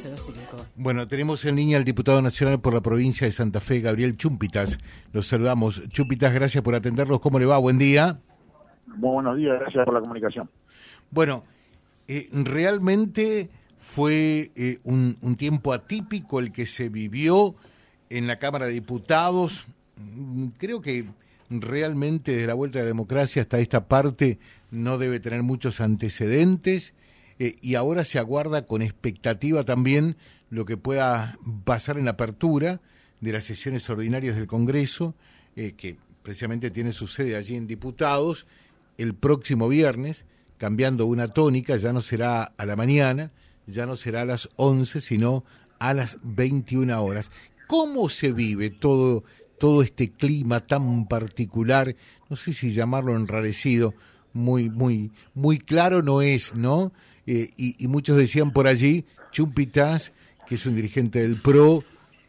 0405. Bueno, tenemos en línea al diputado nacional por la provincia de Santa Fe, Gabriel Chumpitas. Los saludamos. Chumpitas, gracias por atendernos. ¿Cómo le va? Buen día. Muy buenos días, gracias por la comunicación. Bueno, eh, realmente fue eh, un, un tiempo atípico el que se vivió en la Cámara de Diputados. Mm, Creo que realmente de la vuelta de la democracia hasta esta parte no debe tener muchos antecedentes eh, y ahora se aguarda con expectativa también lo que pueda pasar en la apertura de las sesiones ordinarias del Congreso, eh, que precisamente tiene su sede allí en Diputados, el próximo viernes, cambiando una tónica, ya no será a la mañana, ya no será a las 11, sino a las 21 horas. ¿Cómo se vive todo, todo este clima tan particular? No sé si llamarlo enrarecido, muy, muy, muy claro no es, ¿no? Eh, y, muchos decían por allí, Chumpitas, que es un dirigente del PRO,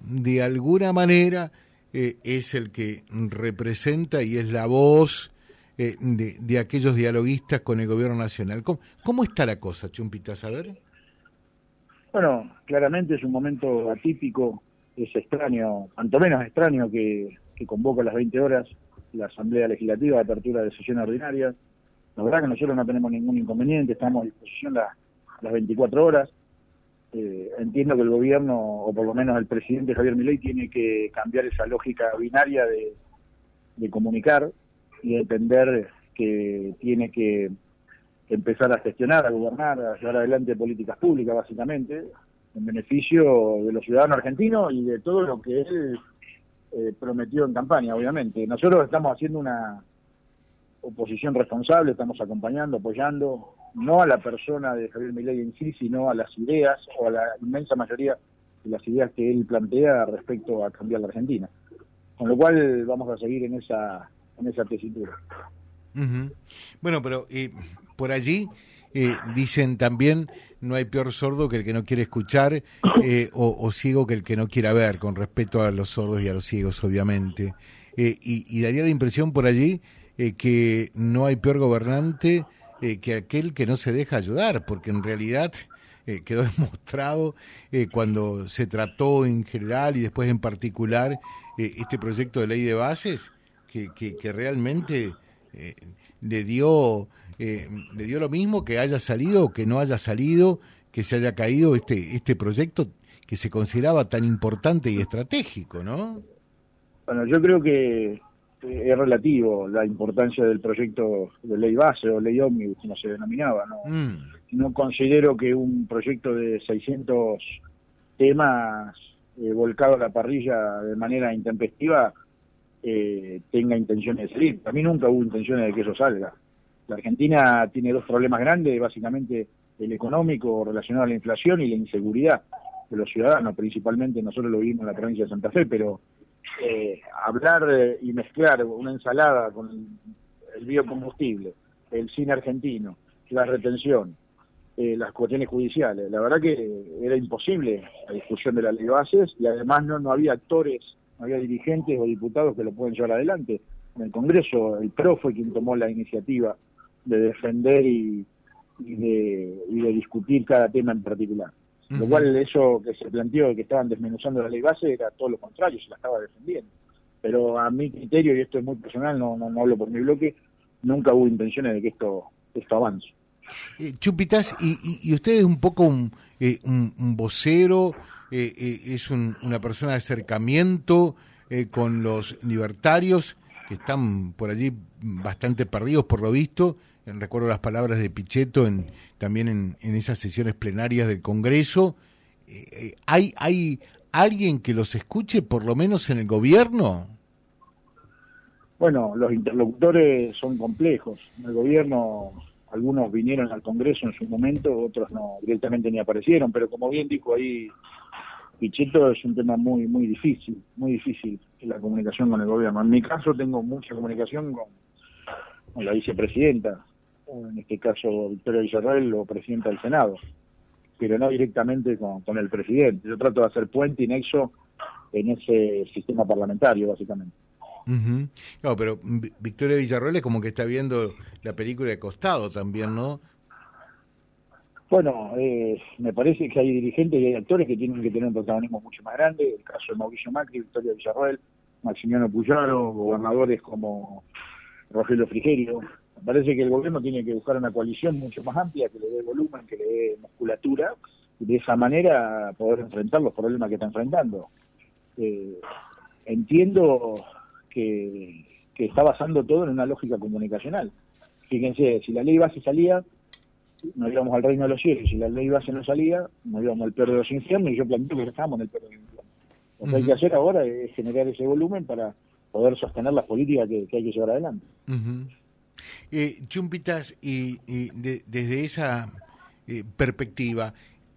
de alguna manera eh, es el que representa y es la voz eh, de, de aquellos dialoguistas con el gobierno nacional. ¿Cómo, cómo está la cosa, Chumpitas? A ver. Bueno, claramente es un momento atípico, es extraño, cuanto menos extraño que, convoca a las 20 horas la Asamblea Legislativa de apertura de sesiones ordinarias. La verdad que nosotros no tenemos ningún inconveniente, estamos a disposición la- las 24 horas. Eh, entiendo que el gobierno, o por lo menos el presidente Javier Milei, tiene que cambiar esa lógica binaria de, de comunicar y de entender que tiene que empezar a gestionar, a gobernar, a llevar adelante políticas públicas, básicamente, en beneficio de los ciudadanos argentinos y de todo lo que él eh, prometió en campaña, obviamente. Nosotros estamos haciendo una oposición responsable, estamos acompañando, apoyando, no a la persona de Javier Milei en sí, sino a las ideas o a la inmensa mayoría de las ideas que él plantea respecto a cambiar la Argentina. Con lo cual vamos a seguir en esa en esa tesitura. Bueno, pero eh, por allí eh, dicen también no hay peor sordo que el que no quiere escuchar eh, o, ciego que el que no quiera ver, con respeto a los sordos y a los ciegos, obviamente. Eh, y daría la impresión por allí eh, que no hay peor gobernante eh, que aquel que no se deja ayudar, porque en realidad eh, quedó demostrado cuando se trató en general y después en particular este proyecto de ley de bases, que, que, que realmente le dio le dio lo mismo que haya salido o que no haya salido, que se haya caído este este proyecto que se consideraba tan importante y estratégico, ¿no? Bueno, yo creo que es relativo la importancia del proyecto de ley base o ley ómnibus, como se denominaba. No, Mm, no considero que un proyecto de 600 temas eh, volcado a la parrilla de manera intempestiva eh, tenga intenciones de salir. A mí nunca hubo intenciones de que eso salga. La Argentina tiene dos problemas grandes, básicamente el económico relacionado a la inflación y la inseguridad de los ciudadanos, principalmente nosotros lo vivimos en la provincia de Santa Fe, pero eh, hablar eh, y mezclar una ensalada con el, biocombustible, el cine argentino, la retención, eh, las cuestiones judiciales, la verdad que era imposible la discusión de la ley bases y además no, no había actores, no había dirigentes o diputados que lo pueden llevar adelante. En el Congreso el PRO fue quien tomó la iniciativa de defender y, y de, y de discutir cada tema en particular. Lo cual eso que se planteó de que estaban desmenuzando la ley base era todo lo contrario, se la estaba defendiendo. Pero a mi criterio, y esto es muy personal, no, no, no hablo por mi bloque, nunca hubo intenciones de que esto, esto avance. Eh, Chupitas, y, y, y usted es un poco un, eh, un, un vocero, eh, eh, es un- una persona de acercamiento eh, con los libertarios que están por allí bastante perdidos por lo visto. Recuerdo las palabras de Pichetto en, también en, en esas sesiones plenarias del Congreso. Eh, eh, ¿hay, ¿Hay alguien que los escuche por lo menos en el gobierno? Bueno, los interlocutores son complejos. En el gobierno, algunos vinieron al Congreso en su momento, otros no, directamente ni aparecieron, pero como bien dijo ahí Pichetto, es un tema muy, muy difícil, muy difícil la comunicación con el gobierno. En mi caso tengo mucha comunicación con, con la vicepresidenta, en este caso Victoria Villarreal o presidenta del Senado, pero no directamente con, con el presidente. Yo trato de hacer puente y nexo en ese sistema parlamentario, básicamente. Ujú. Claro, pero Vi- Victoria Villarroel es como que está viendo la película de costado también, ¿no? Bueno, eh, me parece que hay dirigentes y hay actores que tienen que tener un protagonismo mucho más grande. El caso de Mauricio Macri, Victoria Villarroel, Maximiano Puyaro, gobernadores como Rogelio Frigerio. Me parece que el gobierno tiene que buscar una coalición mucho más amplia, que le dé volumen, que le dé musculatura, y de esa manera poder enfrentar los problemas que está enfrentando. Eh, entiendo que, está basando todo en una lógica comunicacional. Fíjense, si la ley base salía, nos íbamos al reino de los cielos, si la ley base no salía, nos íbamos al peor de los infiernos, y yo planteo que estábamos en el peor de los infiernos. Lo que hay que hacer ahora es generar ese volumen para poder sostener las políticas que, hay que llevar adelante. eh, Chumpitas, y, desde esa eh, perspectiva,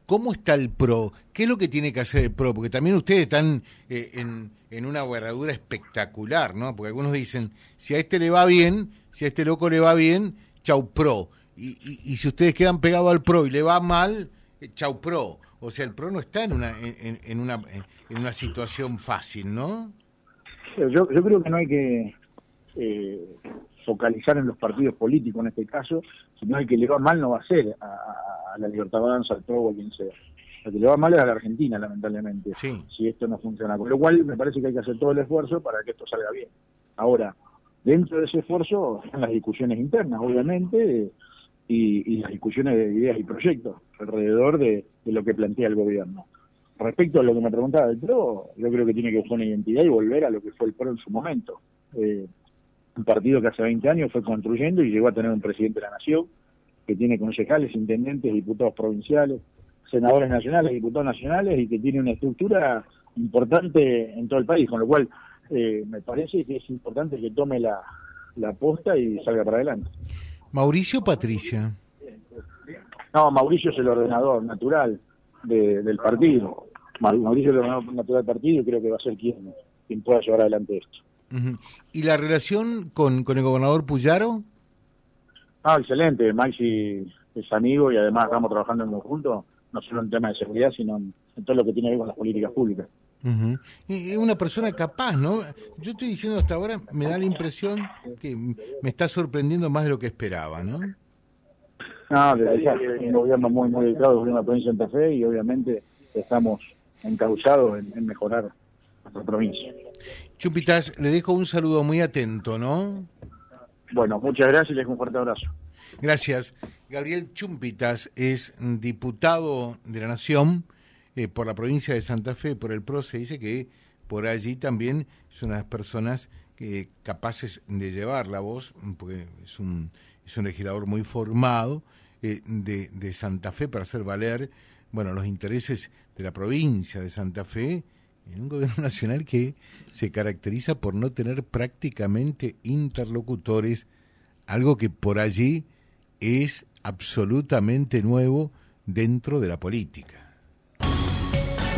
¿cómo está el PRO? ¿Qué es lo que tiene que hacer el PRO? Porque también ustedes están eh, en, en, una guerradura espectacular, ¿no? Porque algunos dicen, si a este le va bien, si a este loco le va bien, chau PRO. Y, y, si ustedes quedan pegados al PRO y le va mal, eh, chau PRO. O sea, el PRO no está en una, en, en una, en una situación fácil, ¿no? Yo, yo creo que no hay que eh, focalizar en los partidos políticos en este caso, sino el que le va mal no va a ser a, la Libertad Avanza, al PRO o a quien sea. El que le va mal es a la Argentina, lamentablemente, si esto no funciona. Con lo cual, me parece que hay que hacer todo el esfuerzo para que esto salga bien. Ahora, dentro de ese esfuerzo están las discusiones internas, obviamente, y, las discusiones de ideas y proyectos alrededor de, lo que plantea el gobierno. Respecto a lo que me preguntaba del PRO, yo creo que tiene que buscar una identidad y volver a lo que fue el PRO en su momento. Eh, un partido que hace 20 años fue construyendo y llegó a tener un presidente de la nación, que tiene concejales, intendentes, diputados provinciales, senadores nacionales, diputados nacionales y que tiene una estructura importante en todo el país, con lo cual eh, me parece que es importante que tome la, la posta y salga para adelante. Mauricio Patricia. No, Mauricio es el ordenador natural del partido. Mauricio es el ordenador natural del partido y creo que va a ser quien, quien pueda llevar adelante esto. ¿Y la relación con, con el gobernador Puyaro? Ah, excelente. Maxi es amigo y además estamos trabajando en conjunto, no solo en temas de seguridad, sino en, todo lo que tiene que ver con las políticas públicas. Es una persona capaz, ¿no? Yo estoy diciendo hasta ahora, me da la impresión que me está sorprendiendo más de lo que esperaba, ¿no? No, es un gobierno muy, muy dedicado de una provincia de Santa Fe y obviamente estamos encausados en, en mejorar nuestra provincia. Chupitas, le dejo un saludo muy atento, ¿no? Bueno, muchas gracias y les un fuerte abrazo. Gracias. Gabriel Chumpitas es diputado de la Nación eh, por la provincia de Santa Fe, por el PRO. Se dice que por allí también son las personas que, capaces de llevar la voz, porque es un, es un legislador muy formado eh, de, de Santa Fe para hacer valer bueno, los intereses de la provincia de Santa Fe en un gobierno nacional que se caracteriza por no tener prácticamente interlocutores, algo que por allí es absolutamente nuevo dentro de la política